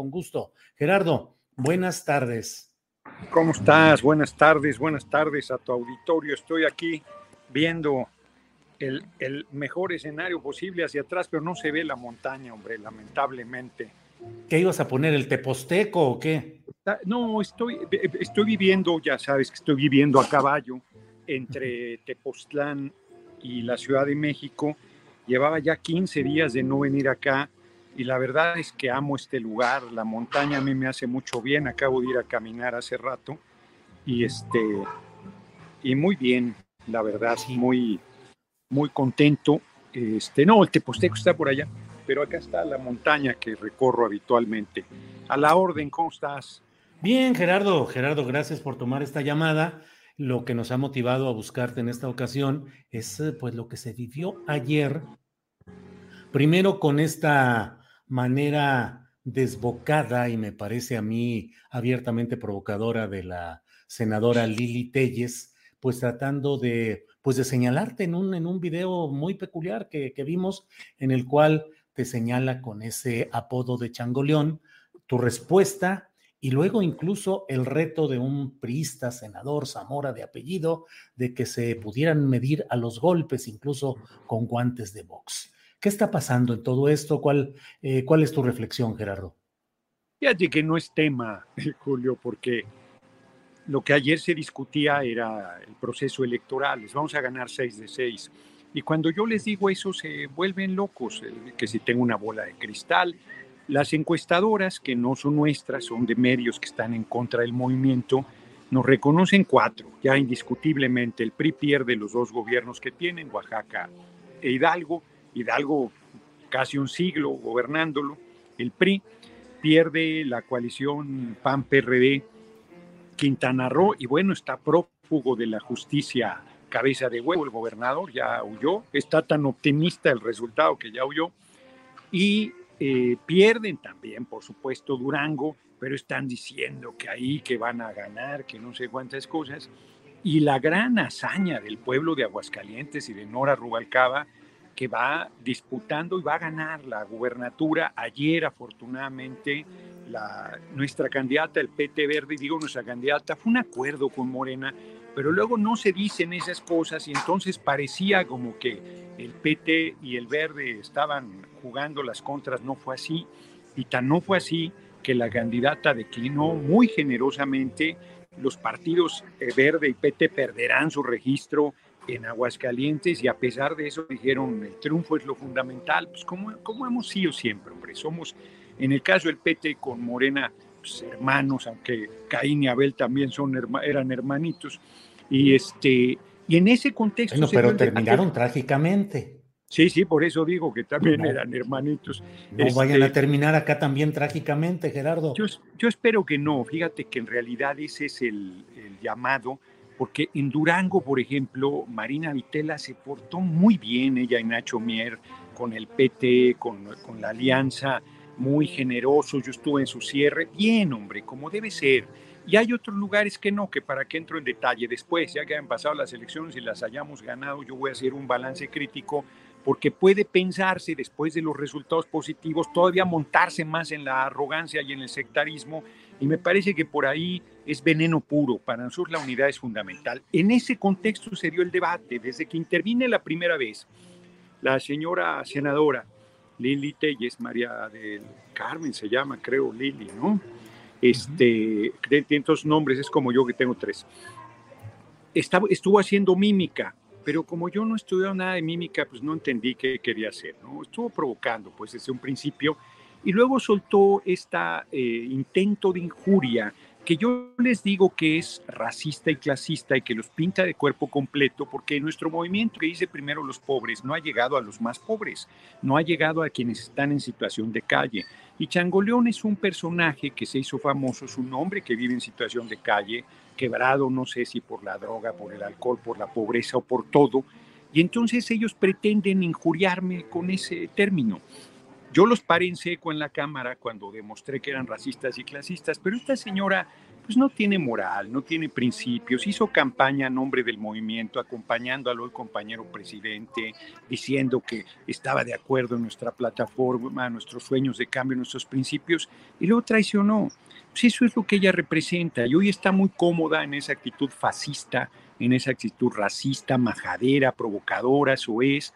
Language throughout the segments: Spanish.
Con gusto. Gerardo, buenas tardes. ¿Cómo estás? Buenas tardes, buenas tardes a tu auditorio. Estoy aquí viendo el, el mejor escenario posible hacia atrás, pero no se ve la montaña, hombre, lamentablemente. ¿Qué ibas a poner, el Teposteco o qué? No, estoy, estoy viviendo, ya sabes que estoy viviendo a caballo entre Tepoztlán y la Ciudad de México. Llevaba ya 15 días de no venir acá y la verdad es que amo este lugar. La montaña a mí me hace mucho bien. Acabo de ir a caminar hace rato y este y muy bien, la verdad, muy muy contento. Este, no, el Teposteco está por allá, pero acá está la montaña que recorro habitualmente. A la orden, ¿cómo estás? Bien, Gerardo. Gerardo, gracias por tomar esta llamada. Lo que nos ha motivado a buscarte en esta ocasión es eh, pues lo que se vivió ayer. Primero con esta manera desbocada y me parece a mí abiertamente provocadora de la senadora Lili Telles, pues tratando de, pues de señalarte en un, en un video muy peculiar que, que vimos, en el cual te señala con ese apodo de changoleón tu respuesta y luego incluso el reto de un priista, senador Zamora de apellido, de que se pudieran medir a los golpes, incluso con guantes de box. ¿Qué está pasando en todo esto? ¿Cuál, eh, cuál es tu reflexión, Gerardo? Fíjate que no es tema, Julio, porque lo que ayer se discutía era el proceso electoral. Les vamos a ganar seis de seis. Y cuando yo les digo eso, se vuelven locos, que si tengo una bola de cristal. Las encuestadoras, que no son nuestras, son de medios que están en contra del movimiento, nos reconocen cuatro, ya indiscutiblemente. El PRI pierde los dos gobiernos que tienen, Oaxaca e Hidalgo, Hidalgo casi un siglo gobernándolo, el PRI pierde la coalición PAN-PRD, Quintana Roo, y bueno, está prófugo de la justicia cabeza de huevo, el gobernador ya huyó, está tan optimista el resultado que ya huyó, y eh, pierden también, por supuesto, Durango, pero están diciendo que ahí que van a ganar, que no sé cuántas cosas, y la gran hazaña del pueblo de Aguascalientes y de Nora Rubalcaba que va disputando y va a ganar la gubernatura. Ayer, afortunadamente, la, nuestra candidata, el PT Verde, digo nuestra candidata, fue un acuerdo con Morena, pero luego no se dicen esas cosas y entonces parecía como que el PT y el Verde estaban jugando las contras, no fue así, y tan no fue así que la candidata declinó muy generosamente, los partidos eh, Verde y PT perderán su registro, en Aguascalientes y a pesar de eso dijeron el triunfo es lo fundamental, pues como, como hemos sido siempre, hombre, somos en el caso del PT con Morena pues, hermanos, aunque Caín y Abel también son eran hermanitos y este y en ese contexto bueno, pero terminaron trágicamente. Sí, sí, por eso digo que también eran hermanitos. No vayan a este terminar acá también trágicamente, Gerardo. Yo, yo, espero que no. Fíjate que en realidad ese es el, el llamado porque en Durango, por ejemplo, Marina Vitela se portó muy bien, ella y Nacho Mier, con el PT, con, con la alianza, muy generoso, yo estuve en su cierre, bien, hombre, como debe ser. Y hay otros lugares que no, que para que entro en detalle después, ya que han pasado las elecciones y las hayamos ganado, yo voy a hacer un balance crítico, porque puede pensarse después de los resultados positivos, todavía montarse más en la arrogancia y en el sectarismo Y me parece que por ahí es veneno puro. Para nosotros la unidad es fundamental. En ese contexto se dio el debate. Desde que intervine la primera vez, la señora senadora Lili Telles, María del Carmen se llama, creo, Lili, ¿no? Este, estos nombres, es como yo que tengo tres. Estaba, estuvo haciendo mímica, pero como yo no estudiado nada de mímica, pues no entendí qué quería hacer, ¿no? Estuvo provocando, pues desde un principio, y luego soltó este intento de injuria que yo les digo que es racista y clasista y que los pinta de cuerpo completo, porque nuestro movimiento que dice primero los pobres no ha llegado a los más pobres, no ha llegado a quienes están en situación de calle. Y Changoleón es un personaje que se hizo famoso, es un hombre que vive en situación de calle, quebrado, no sé si por la droga, por el alcohol, por la pobreza o por todo. Y entonces ellos pretenden injuriarme con ese término. Yo los paré en seco en la Cámara cuando demostré que eran racistas y clasistas, pero esta señora pues no tiene moral, no tiene principios, hizo campaña a nombre del movimiento, acompañándolo el compañero presidente, diciendo que estaba de acuerdo en nuestra plataforma, nuestros sueños de cambio, nuestros principios, y luego traicionó. Pues eso es lo que ella representa, y hoy está muy cómoda en esa actitud fascista, en esa actitud racista, majadera, provocadora, eso es,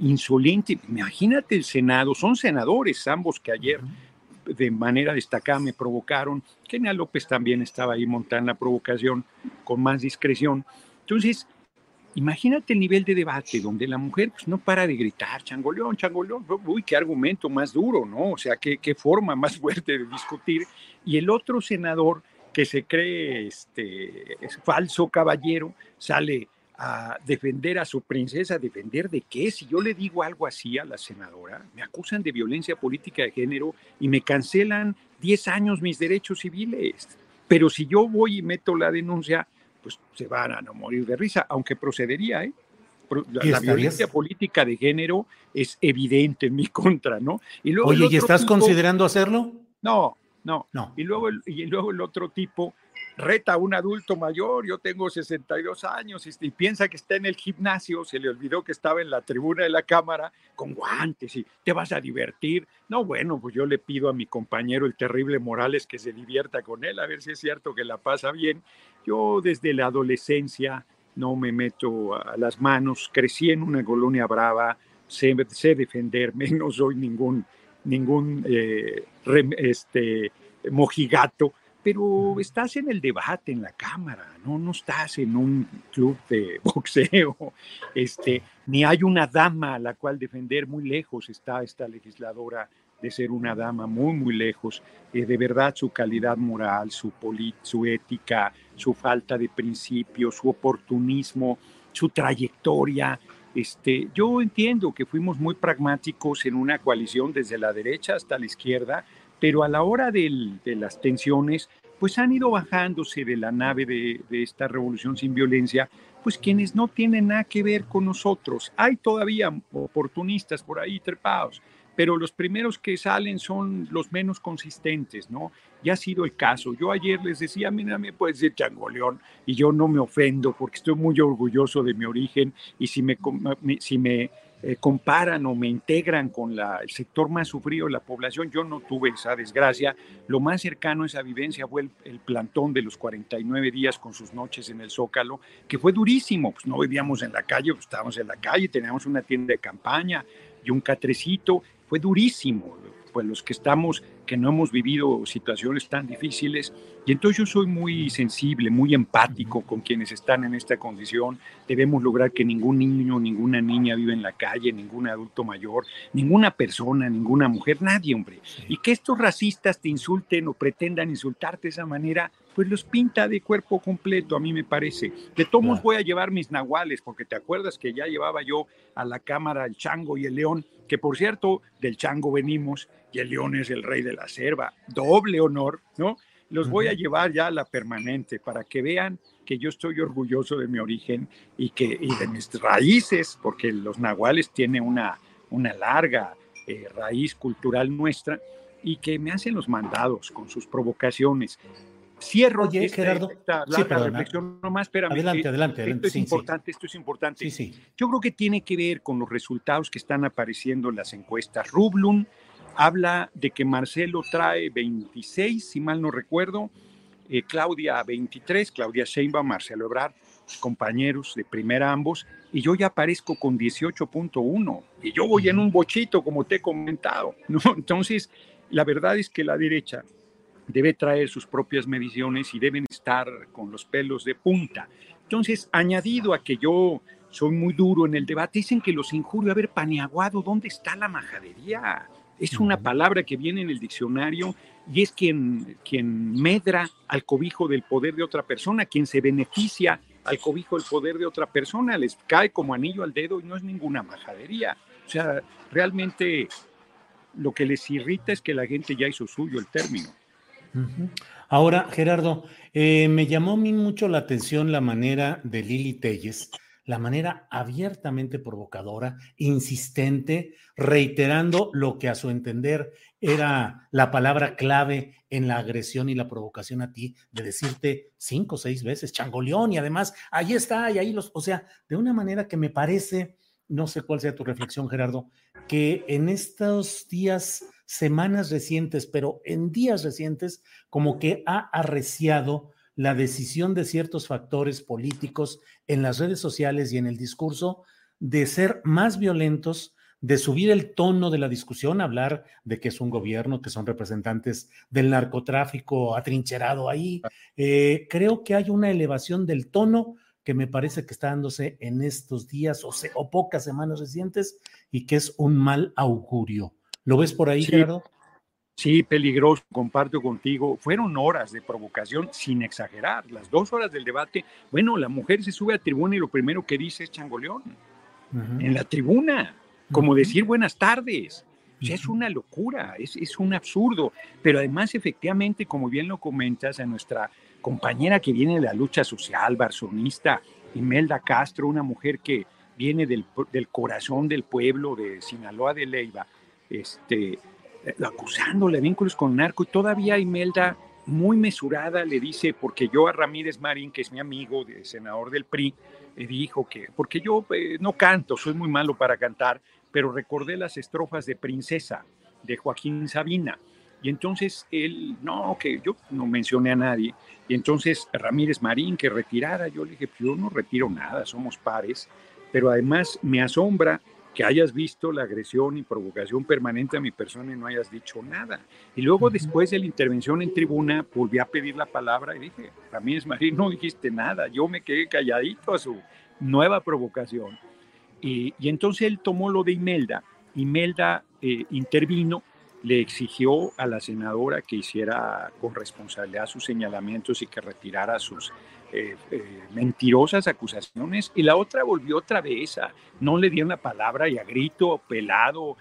insolente. Imagínate el Senado, son senadores ambos que ayer de manera destacada me provocaron. Kenia López también estaba ahí montando la provocación con más discreción. Entonces, imagínate el nivel de debate donde la mujer pues, no para de gritar, changoleón, changoleón, uy, qué argumento más duro, ¿no? O sea, qué, forma más fuerte de discutir. Y el otro senador que se cree este, es falso caballero sale a defender a su princesa, defender de qué? Si yo le digo algo así a la senadora, me acusan de violencia política de género y me cancelan 10 años mis derechos civiles. Pero si yo voy y meto la denuncia, pues se van a no morir de risa, aunque procedería, ¿eh? La, violencia política de género es evidente en mi contra, ¿no? Y luego Oye, ¿y estás considerando hacerlo? No, no, no. Y luego, y luego el otro tipo reta a un adulto mayor, yo tengo 62 años y, piensa que está en el gimnasio, se le olvidó que estaba en la tribuna de la cámara con guantes y te vas a divertir. No, bueno, pues yo le pido a mi compañero el terrible Morales que se divierta con él, a ver si es cierto que la pasa bien. Yo desde la adolescencia no me meto a las manos, crecí en una colonia brava, sé, defenderme, no soy ningún, ningún eh, este, mojigato pero estás en el debate en la Cámara, no, no estás en un club de boxeo, este, ni hay una dama a la cual defender, muy lejos está esta legisladora de ser una dama, muy, muy lejos, eh, de verdad su calidad moral, su, su ética, su falta de principios, su oportunismo, su trayectoria. Este, yo entiendo que fuimos muy pragmáticos en una coalición desde la derecha hasta la izquierda, pero a la hora de las tensiones, pues han ido bajándose de la nave de, esta revolución sin violencia, pues quienes no tienen nada que ver con nosotros. Hay todavía oportunistas por ahí trepados, pero los primeros que salen son los menos consistentes, ¿no? Ya ha sido el caso. Yo ayer les decía, mira, me puedes decir changoleón, y yo no me ofendo porque estoy muy orgulloso de mi origen, y si me, si me eh, comparan o me integran con el sector más sufrido de la población. Yo no tuve esa desgracia. Lo más cercano a esa vivencia fue el, plantón de los 49 días con sus noches en el Zócalo, que fue durísimo. Pues no vivíamos en la calle, pues estábamos en la calle, teníamos una tienda de campaña y un catrecito. Fue durísimo. Pues los que estamos que no hemos vivido situaciones tan difíciles. Y entonces yo soy muy sensible, muy empático con quienes están en esta condición. Debemos lograr que ningún niño, ninguna niña viva en la calle, ningún adulto mayor, ninguna persona, ninguna mujer, nadie, hombre. Y que estos racistas te insulten o pretendan insultarte de esa manera, pues los pinta de cuerpo completo, a mí me parece. De todos voy a llevar mis nahuales, porque te acuerdas que ya llevaba yo a la cámara el chango y el león, que por cierto, del chango venimos y el león es el rey de la selva, doble honor, ¿no? Los voy a llevar ya a la permanente para que vean que yo estoy orgulloso de mi origen y, que, y de mis raíces, porque los nahuales tienen una, una larga eh, raíz cultural nuestra y que me hacen los mandados con sus provocaciones. Cierro Oye, Gerardo, sí, reflexión nomás, espérame. Adelante, adelante, Esto es importante, esto es importante. Yo creo que tiene que ver con los resultados que están apareciendo en las encuestas. Rublun habla de que Marcelo trae 26, si mal no recuerdo, eh, Claudia 23, Claudia Sheinbaum, Marcelo Ebrard, compañeros de primera ambos, y yo ya aparezco con 18.1, y yo voy en un bochito, como te he comentado, ¿no? Entonces, la verdad es que la derecha debe traer sus propias mediciones y deben estar con los pelos de punta. Entonces, añadido a que yo soy muy duro en el debate, dicen que los injurio. A ver, paneaguado, ¿dónde está la majadería? Es una palabra que viene en el diccionario y es quien, quien medra al cobijo del poder de otra persona, quien se beneficia al cobijo del poder de otra persona, les cae como anillo al dedo y no es ninguna majadería. O sea, realmente lo que les irrita es que la gente ya hizo suyo el término. Ahora, Gerardo, eh, me llamó a mí mucho la atención la manera de Lili Telles, la manera abiertamente provocadora, insistente, reiterando lo que a su entender era la palabra clave en la agresión y la provocación a ti, de decirte cinco o seis veces changoleón y además ahí está y ahí los, o sea, de una manera que me parece, no sé cuál sea tu reflexión, Gerardo, que en estos días semanas recientes, pero en días recientes, como que ha arreciado la decisión de ciertos factores políticos en las redes sociales y en el discurso de ser más violentos, de subir el tono de la discusión, hablar de que es un gobierno, que son representantes del narcotráfico atrincherado ahí. Eh, creo que hay una elevación del tono que me parece que está dándose en estos días o, o pocas semanas recientes y que es un mal augurio. ¿Lo ves por ahí, Gerardo? Sí, peligroso, comparto contigo. Fueron horas de provocación, sin exagerar. Las dos horas del debate. Bueno, la mujer se sube a tribuna y lo primero que dice es changoleón. En la tribuna, como decir buenas tardes. es una locura, es, es, un absurdo. Pero además, efectivamente, como bien lo comentas, a nuestra compañera que viene de la lucha social, barzonista, Imelda Castro, una mujer que viene del, del corazón del pueblo de Sinaloa de Leiva, este, eh, acusándole de vínculos con narco y todavía Imelda muy mesurada le dice, porque yo a Ramírez Marín, que es mi amigo, de senador del PRI, le dijo que, porque yo eh, no canto, soy muy malo para cantar, pero recordé las estrofas de Princesa de Joaquín Sabina. Y entonces él, no, que yo no mencioné a nadie. Y entonces Ramírez Marín, que retirara, yo le dije, pues yo no retiro nada, somos pares. Pero además me asombra que hayas visto la agresión y provocación permanente a mi persona y no hayas dicho nada. Y luego después de la intervención en tribuna volví a pedir la palabra y dije, Ramírez Marín, no dijiste nada, yo me quedé calladito a su nueva provocación. Y, entonces él tomó lo de Imelda, Imelda eh, intervino, le exigió a la senadora que hiciera con responsabilidad sus señalamientos y que retirara sus eh, eh, mentirosas acusaciones y la otra volvió otra vez a no le dieron la palabra y a grito pelado,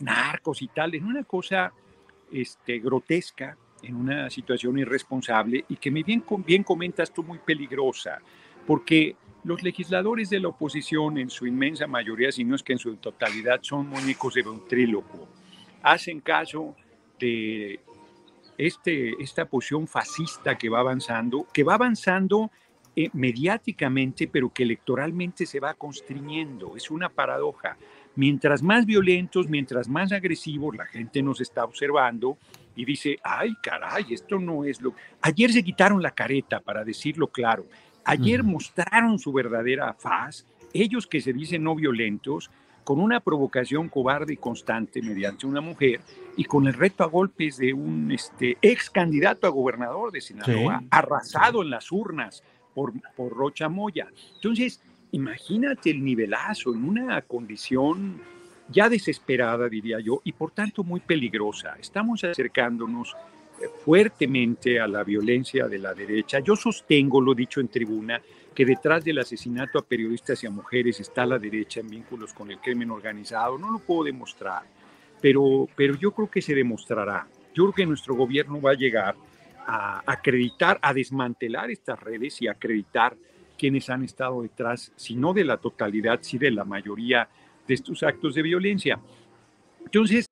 narcos y tal, en una cosa este, grotesca, en una situación irresponsable y que me bien, bien comentas tú muy peligrosa, porque los legisladores de la oposición en su inmensa mayoría, si no es que en su totalidad, son muñecos de ventríloco, hacen caso de este, esta posición fascista que va avanzando, que va avanzando eh, mediáticamente, pero que electoralmente se va constriñendo. Es una paradoja. Mientras más violentos, mientras más agresivos, la gente nos está observando y dice, ay, caray, esto no es lo... Ayer se quitaron la careta, para decirlo claro. Ayer mostraron su verdadera faz. Ellos que se dicen no violentos, con una provocación cobarde y constante mediante una mujer y con el reto a golpes de un este, ex candidato a gobernador de Sinaloa, arrasado en las urnas por, por Rocha Moya. Entonces, imagínate el nivelazo en una condición ya desesperada, diría yo, y por tanto muy peligrosa. Estamos acercándonos eh, fuertemente a la violencia de la derecha. Yo sostengo, lo dicho en tribuna, que detrás del asesinato a periodistas y a mujeres está la derecha en vínculos con el crimen organizado. No lo puedo demostrar, pero, pero yo creo que se demostrará. Yo creo que nuestro gobierno va a llegar a acreditar, a desmantelar estas redes y acreditar quienes han estado detrás, si no de la totalidad, si de la mayoría de estos actos de violencia. Entonces...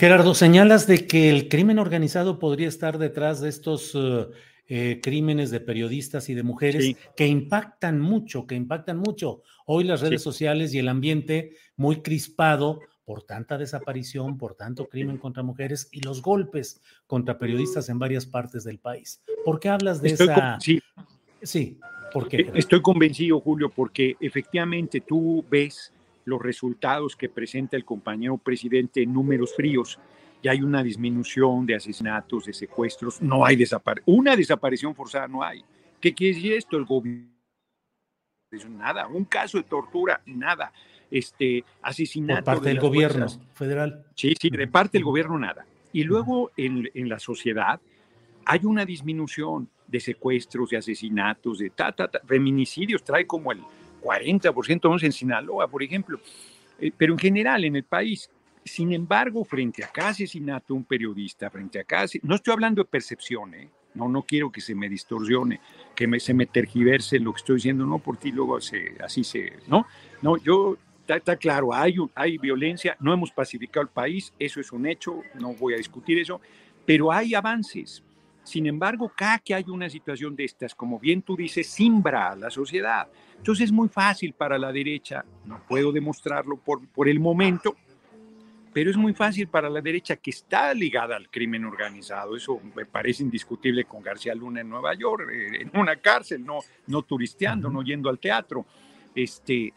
Gerardo, señalas de que el crimen organizado podría estar detrás de estos uh, eh, crímenes de periodistas y de mujeres Sí. que impactan mucho, que impactan mucho. Hoy las redes Sí. sociales y el ambiente muy crispado por tanta desaparición, por tanto crimen contra mujeres y los golpes contra periodistas en varias partes del país. ¿Por qué hablas de Estoy con- esa? sí, Sí, ¿por qué? Eh, Gerardo? Estoy convencido, Julio, porque efectivamente tú ves los resultados que presenta el compañero presidente en números fríos y hay una disminución de asesinatos, de secuestros, no hay desaparición, una desaparición forzada no hay. ¿Qué quiere decir esto? El gobierno nada, un caso de tortura, nada. Este asesinato Por parte de del gobierno fuerzas federal. Sí, sí, de parte del gobierno nada. Y luego en, en la sociedad hay una disminución de secuestros, de asesinatos, de ta, ta, ta, feminicidios, trae como el 40%, vamos en Sinaloa, por ejemplo. Eh, pero en general en el país. Sin embargo, frente a cada asesinato un periodista, frente a cada... No estoy hablando de percepción, ¿eh? No, no quiero que se me distorsione, que me, se me tergiverse lo que estoy diciendo, no, porque luego se, así se... No, no, yo está, claro, hay, hay violencia, no hemos pacificado el país, eso es un hecho, no voy a discutir eso, pero hay avances. Sin embargo, cada que hay una situación de estas, como bien tú dices, simbra a la sociedad. Entonces es muy fácil para la derecha, no puedo demostrarlo por, por el momento, pero es muy fácil para la derecha que está ligada al crimen organizado. Eso me parece indiscutible con García Luna en Nueva York, eh, en una cárcel, no, no turisteando, no yendo al teatro. Este,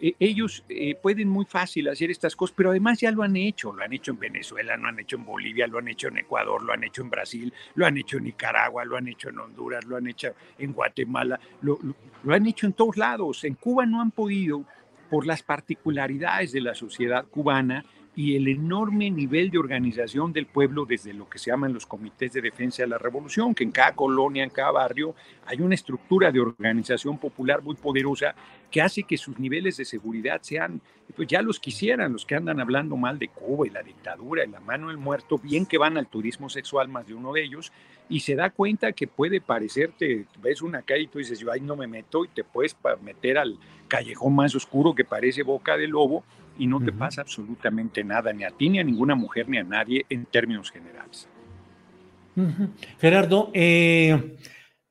eh, ellos eh, pueden muy fácil hacer estas cosas, pero además ya lo han hecho, lo han hecho en Venezuela, lo han hecho en Bolivia, lo han hecho en Ecuador, lo han hecho en Brasil, lo han hecho en Nicaragua, lo han hecho en Honduras, lo han hecho en Guatemala, lo- lo han hecho en todos lados. En Cuba no han podido por las particularidades de la sociedad cubana y el enorme nivel de organización del pueblo desde lo que se llaman los comités de defensa de la revolución, que en cada colonia, en cada barrio, hay una estructura de organización popular muy poderosa que hace que sus niveles de seguridad sean, pues ya los quisieran, los que andan hablando mal de Cuba y la dictadura y la mano del muerto, bien que van al turismo sexual más de uno de ellos, y se da cuenta que puede parecerte, ves una calle y tú dices, yo ahí no me meto y te puedes meter al callejón más oscuro que parece boca de lobo y no te pasa absolutamente nada, ni a ti, ni a ninguna mujer, ni a nadie en términos generales. Gerardo, eh,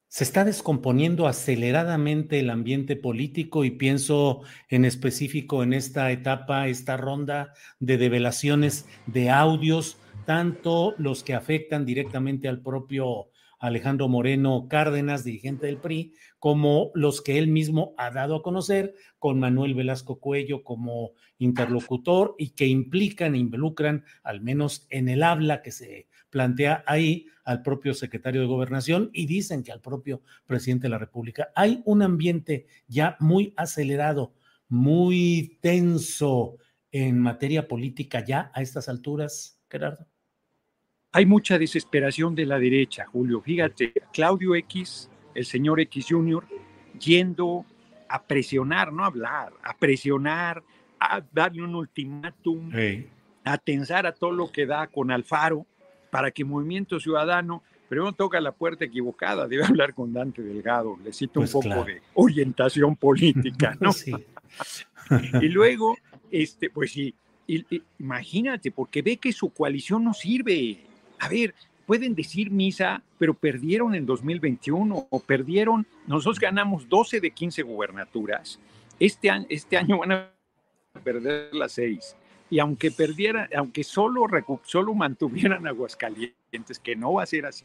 se está descomponiendo aceleradamente el ambiente político y pienso en específico en esta etapa, esta ronda de develaciones de audios, tanto los que afectan directamente al propio Alejandro Moreno Cárdenas, dirigente del PRI, como los que él mismo ha dado a conocer con Manuel Velasco Cuello como interlocutor y que implican e involucran, al menos en el habla que se plantea ahí al propio secretario de gobernación y dicen que al propio presidente de la República. Hay un ambiente ya muy acelerado, muy tenso en materia política ya a estas alturas, Gerardo. Hay mucha desesperación de la derecha, Julio. Fíjate, Claudio X, el señor X Jr., yendo a presionar, no a hablar, a presionar, a darle un ultimátum, a tensar a todo lo que da con Alfaro para que Movimiento Ciudadano, pero no toca la puerta equivocada, debe hablar con Dante Delgado, le cito Pues un poco claro. de orientación política, ¿no? Sí. Y luego, este, pues sí, y- y imagínate, porque ve que su coalición no sirve. A ver, pueden decir misa, pero perdieron en 2021 o perdieron, nosotros ganamos 12 de 15 gubernaturas. Este año, este año van a perder las 6. y aunque perdieran, aunque solo, solo mantuvieran Aguascalientes, que no va a ser así,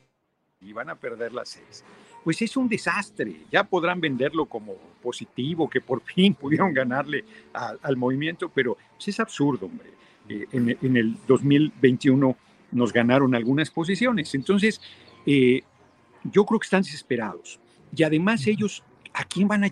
y van a perder las seis, pues es un desastre. Ya podrán venderlo como positivo, que por fin pudieron ganarle al movimiento, pero pues es absurdo, hombre. Eh, en, el 2021 nos ganaron algunas posiciones. Entonces, eh, yo creo que están desesperados. Y además ellos, ¿a quién van a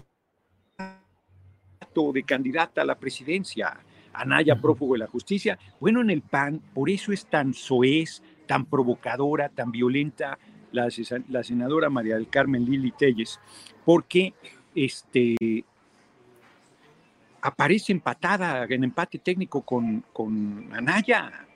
de candidata a la presidencia? Anaya, prófugo de la justicia. Bueno, en el PAN, por eso es tan soez, tan provocadora, tan violenta la, la senadora María del Carmen Lili Telles, porque este, aparece empatada en empate técnico con, con Anaya.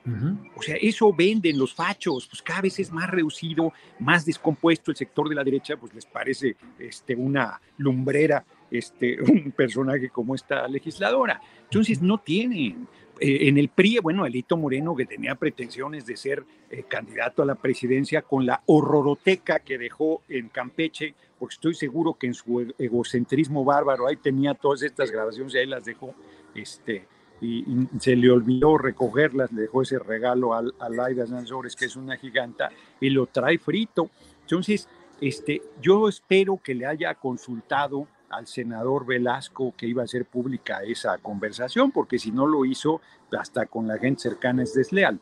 O sea, eso venden los fachos, pues cada vez es más reducido, más descompuesto el sector de la derecha, pues les parece este, una lumbrera, este, un personaje como esta legisladora. Entonces no tienen. Eh, en el PRI, bueno, Elito Moreno, que tenía pretensiones de ser eh, candidato a la presidencia con la horroroteca que dejó en Campeche, porque estoy seguro que en su e-, egocentrismo bárbaro ahí tenía todas estas grabaciones y ahí las dejó, este, y, se le olvidó recogerlas, le dejó ese regalo a, a Laida Sanzores, que es una giganta, y lo trae frito. Entonces, este, yo espero que le haya consultado al senador Velasco que iba a hacer pública esa conversación, porque si no lo hizo, hasta con la gente cercana es desleal.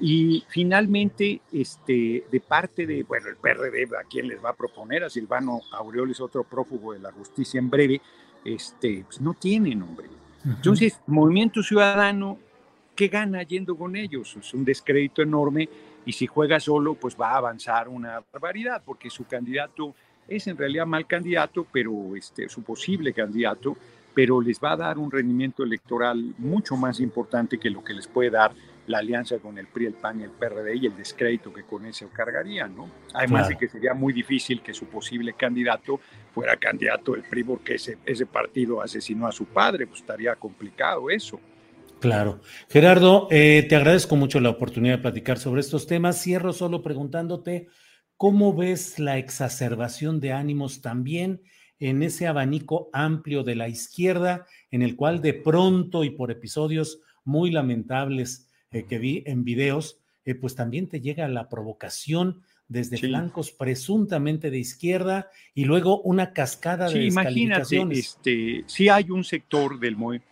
Y finalmente, este, de parte de, bueno, el PRD, ¿a quién les va a proponer? A Silvano Aureoles, otro prófugo de la justicia en breve, este, pues no tiene nombre. Entonces, Movimiento Ciudadano, ¿qué gana yendo con ellos? Es un descrédito enorme y si juega solo, pues va a avanzar una barbaridad, porque su candidato es en realidad mal candidato, pero este, su posible candidato, pero les va a dar un rendimiento electoral mucho más importante que lo que les puede dar la alianza con el PRI, el PAN y el PRD y el descrédito que con eso cargarían, ¿no? Además de que sería muy difícil que su posible candidato fuera candidato del PRI porque ese, ese partido asesinó a su padre, pues estaría complicado eso. Claro. Gerardo, eh, te agradezco mucho la oportunidad de platicar sobre estos temas. Cierro solo preguntándote ¿Cómo ves la exacerbación de ánimos también en ese abanico amplio de la izquierda, en el cual de pronto y por episodios muy lamentables eh, que vi en videos, eh, pues también te llega la provocación desde flancos presuntamente de izquierda y luego una cascada de sí, Imagínate, este, si hay un sector del movimiento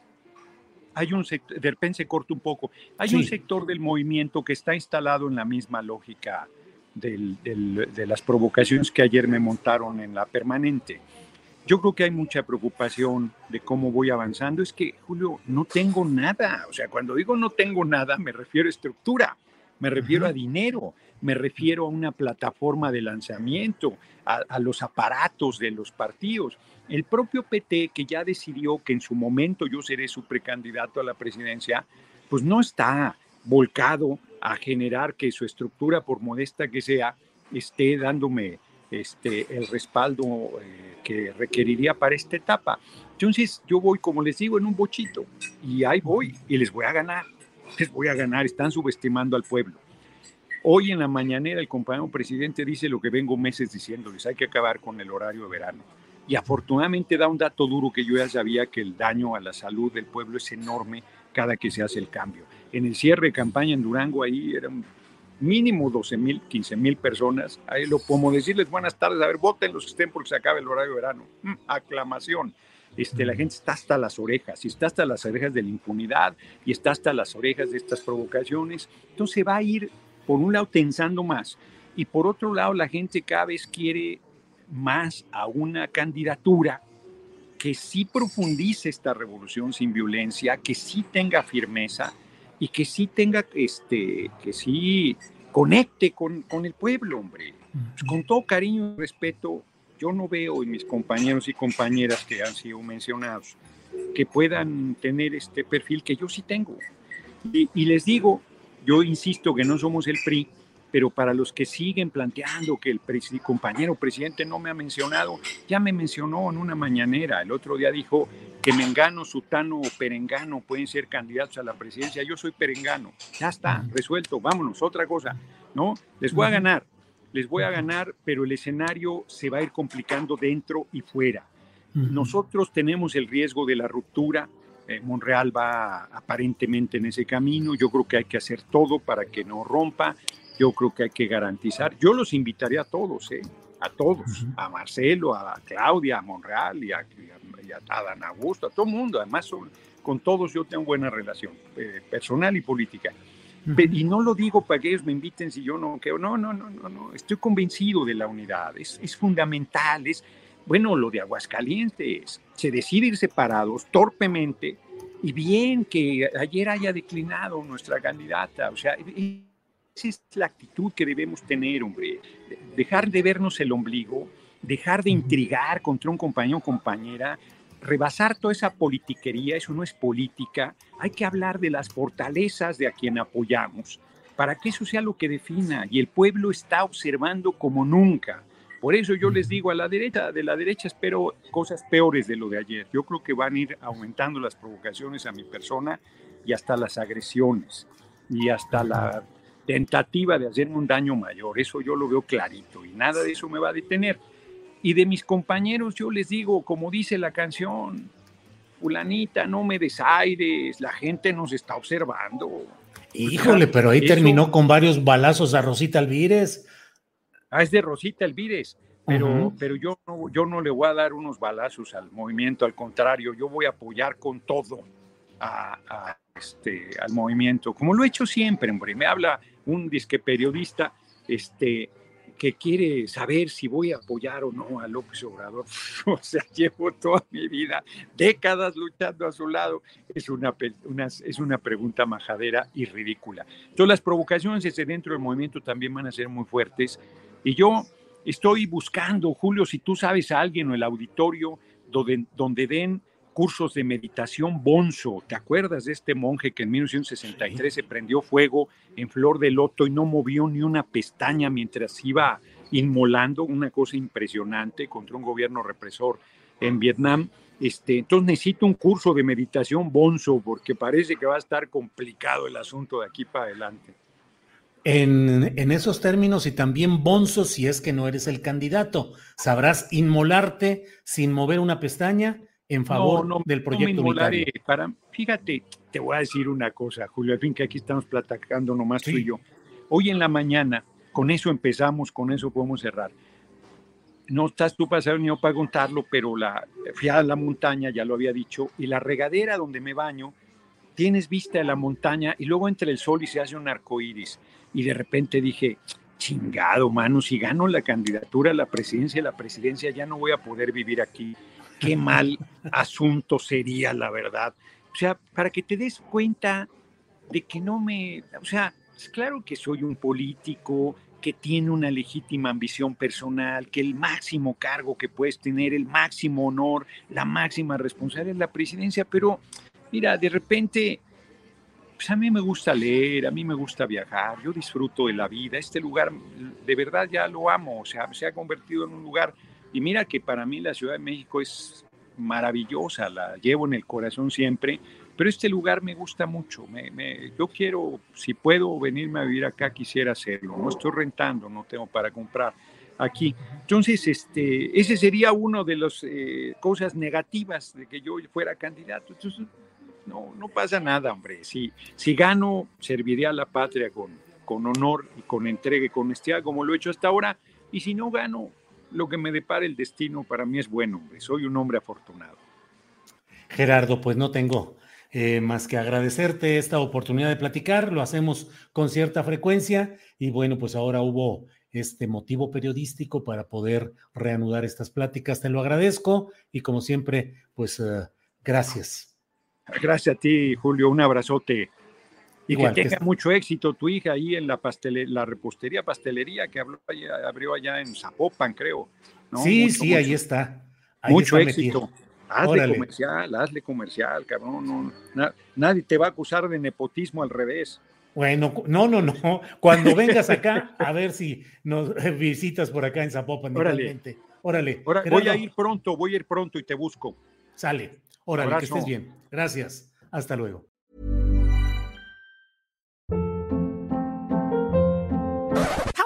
hay un sector, de repente se corta un poco, hay un sector del movimiento que está instalado en la misma lógica de las provocaciones que ayer me montaron en la permanente. Yo creo que hay mucha preocupación de cómo voy avanzando. Es que, Julio, no tengo nada. O sea, cuando digo no tengo nada, me refiero a estructura, me refiero a dinero, me refiero a una plataforma de lanzamiento, a, a, los aparatos de los partidos. El propio PT, que ya decidió que en su momento yo seré su precandidato a la presidencia, pues no está volcado a generar que su estructura, por modesta que sea, esté dándome este, el respaldo eh, que requeriría para esta etapa. Entonces yo voy, como les digo, en un bochito y ahí voy y les voy a ganar, les voy a ganar, están subestimando al pueblo. Hoy en la mañanera el compañero presidente dice lo que vengo meses diciéndoles, hay que acabar con el horario de verano. Y afortunadamente da un dato duro que yo ya sabía que el daño a la salud del pueblo es enorme cada que se hace el cambio en el cierre de campaña en Durango, ahí eran mínimo 12 mil, 15 mil personas. Ahí lo podemos decirles buenas tardes, a ver, voten los que estén porque se acaba el horario de verano. Mm, aclamación. Este, la gente está hasta las orejas, y está hasta las orejas de la impunidad, y está hasta las orejas de estas provocaciones. Entonces va a ir, por un lado, tensando más, y por otro lado, la gente cada vez quiere más a una candidatura que sí profundice esta revolución sin violencia, que sí tenga firmeza, y que sí tenga, este, que sí conecte con, con el pueblo, hombre. Pues, con todo cariño y respeto, yo no veo en mis compañeros y compañeras que han sido mencionados que puedan tener este perfil que yo sí tengo. Y, y les digo, yo insisto que no somos el PRI, pero para los que siguen planteando que el compañero presidente no me ha mencionado, ya me mencionó en una mañanera, el otro día dijo que Mengano, Sutano o Perengano pueden ser candidatos a la presidencia, yo soy Perengano, ya está, resuelto, vámonos, otra cosa, ¿no? Les voy a ganar, les voy a ganar, pero el escenario se va a ir complicando dentro y fuera. Nosotros tenemos el riesgo de la ruptura, eh, Monreal va aparentemente en ese camino. Yo creo que hay que hacer todo para que no rompa. Yo creo que hay que garantizar. Yo los invitaría a todos, ¿eh? a todos, a Marcelo, a Claudia, a Monreal y a, a, Dan Augusto, a todo el mundo. Además, con todos yo tengo buena relación eh, personal y política. Y no lo digo para que ellos me inviten si yo no creo. No, no, no, no, no. Estoy convencido de la unidad. Es, es fundamental. Es, bueno, lo de Aguascalientes. Se decide ir separados torpemente y bien que ayer haya declinado nuestra candidata. O sea, esa es la actitud que debemos tener, hombre. Dejar de vernos el ombligo, dejar de intrigar contra un compañero o compañera, rebasar toda esa politiquería, eso no es política. Hay que hablar de las fortalezas de a quien apoyamos para que eso sea lo que defina. Y el pueblo está observando como nunca. Por eso yo les digo a la derecha, de la derecha espero cosas peores de lo de ayer. Yo creo que van a ir aumentando las provocaciones a mi persona y hasta las agresiones y hasta la tentativa de hacerme un daño mayor. Eso yo lo veo clarito y nada de eso me va a detener. Y de mis compañeros yo les digo, como dice la canción, fulanita, no me desaires, la gente nos está observando. Híjole, pero ahí terminó con varios balazos a Rosita Alvírez. Ah, es de Rosita Alvírez, pero, pero yo, no, yo no le voy a dar unos balazos al movimiento, al contrario, yo voy a apoyar con todo a, este, al movimiento, como lo he hecho siempre, hombre. Me habla un disque periodista, este, que quiere saber si voy a apoyar o no a López Obrador. O sea, llevo toda mi vida, décadas luchando a su lado. Es una, es una pregunta majadera y ridícula. Entonces, las provocaciones ese dentro del movimiento también van a ser muy fuertes. Y yo estoy buscando, Julio, si tú sabes a alguien o el auditorio donde, donde den cursos de meditación bonzo. ¿Te acuerdas de este monje que en 1963 se prendió fuego en Flor de Loto y no movió ni una pestaña mientras iba inmolando? Una cosa impresionante contra un gobierno represor en Vietnam. Este, entonces necesito un curso de meditación bonzo porque parece que va a estar complicado el asunto de aquí para adelante. En, en, esos términos y también bonzo si es que no eres el candidato. Sabrás inmolarte sin mover una pestaña en favor del proyecto no para, Fíjate, te voy a decir una cosa, Julio, al fin que aquí estamos platicando nomás tú y yo. Hoy en la mañana, con eso empezamos, con eso podemos cerrar. No estás tú para saber ni yo para contarlo, pero la, fui a la montaña, ya lo había dicho, y la regadera donde me baño, tienes vista de la montaña y luego entra el sol y se hace un arco iris. Y de repente dije, chingado, mano, si gano la candidatura a la presidencia, la presidencia ya no voy a poder vivir aquí qué mal asunto sería, la verdad. O sea, para que te des cuenta de que no me, o sea, es claro que soy un político que tiene una legítima ambición personal, que el máximo cargo que puedes tener, el máximo honor, la máxima responsabilidad es la presidencia, pero mira, de repente, pues a mí me gusta leer, a mí me gusta viajar, yo disfruto de la vida, este lugar de verdad ya lo amo, o sea, se ha convertido en un lugar y mira que para mí la Ciudad de México es maravillosa, la llevo en el corazón siempre, pero este lugar me gusta mucho. Me, yo quiero, si puedo venirme a vivir acá, quisiera hacerlo. No estoy rentando, no tengo para comprar aquí. Entonces, este, ese sería uno de las eh, cosas negativas de que yo fuera candidato. Entonces, no, no pasa nada, hombre. Si, si gano, serviría a la patria con, con honor y con entrega y con honestidad, como lo he hecho hasta ahora. Y si no gano, lo que me depara el destino para mí es bueno, soy un hombre afortunado. Gerardo, pues no tengo eh, más que agradecerte esta oportunidad de platicar, lo hacemos con cierta frecuencia y bueno, pues ahora hubo este motivo periodístico para poder reanudar estas pláticas, te lo agradezco y como siempre, pues eh, gracias. Gracias a ti, Julio, un abrazote. Y que tenga mucho éxito tu hija ahí en la, la repostería, pastelería que abrió allá en Zapopan, creo. Sí, sí, ahí está. mucho éxito. Hazle comercial, hazle comercial, cabrón. nadie te va a acusar de nepotismo al revés. Bueno, no, no, no. Cuando vengas acá, a ver si nos visitas por acá en Zapopan. Órale. Órale. voy a ir pronto, voy a ir pronto y te busco. Sale. Órale, que estés bien. Gracias. Hasta luego.